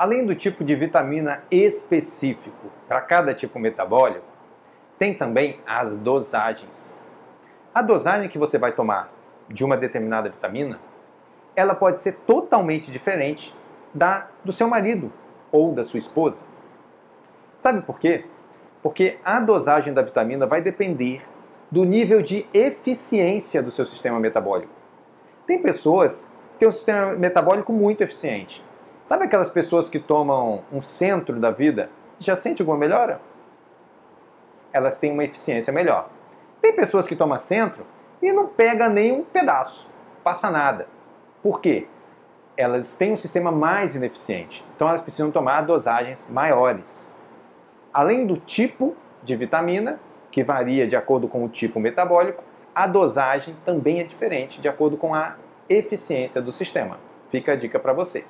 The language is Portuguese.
Além do tipo de vitamina específico para cada tipo metabólico, tem também as dosagens. A dosagem que você vai tomar de uma determinada vitamina, ela pode ser totalmente diferente da do seu marido ou da sua esposa. Sabe por quê? Porque a dosagem da vitamina vai depender do nível de eficiência do seu sistema metabólico. Tem pessoas que têm um sistema metabólico muito eficiente. Sabe aquelas pessoas que tomam um centro da vida já sente alguma melhora? Elas têm uma eficiência melhor. Tem pessoas que tomam centro e não pega nem um pedaço, passa nada. Por quê? Elas têm um sistema mais ineficiente, então elas precisam tomar dosagens maiores. Além do tipo de vitamina, que varia de acordo com o tipo metabólico, a dosagem também é diferente de acordo com a eficiência do sistema. Fica a dica para você.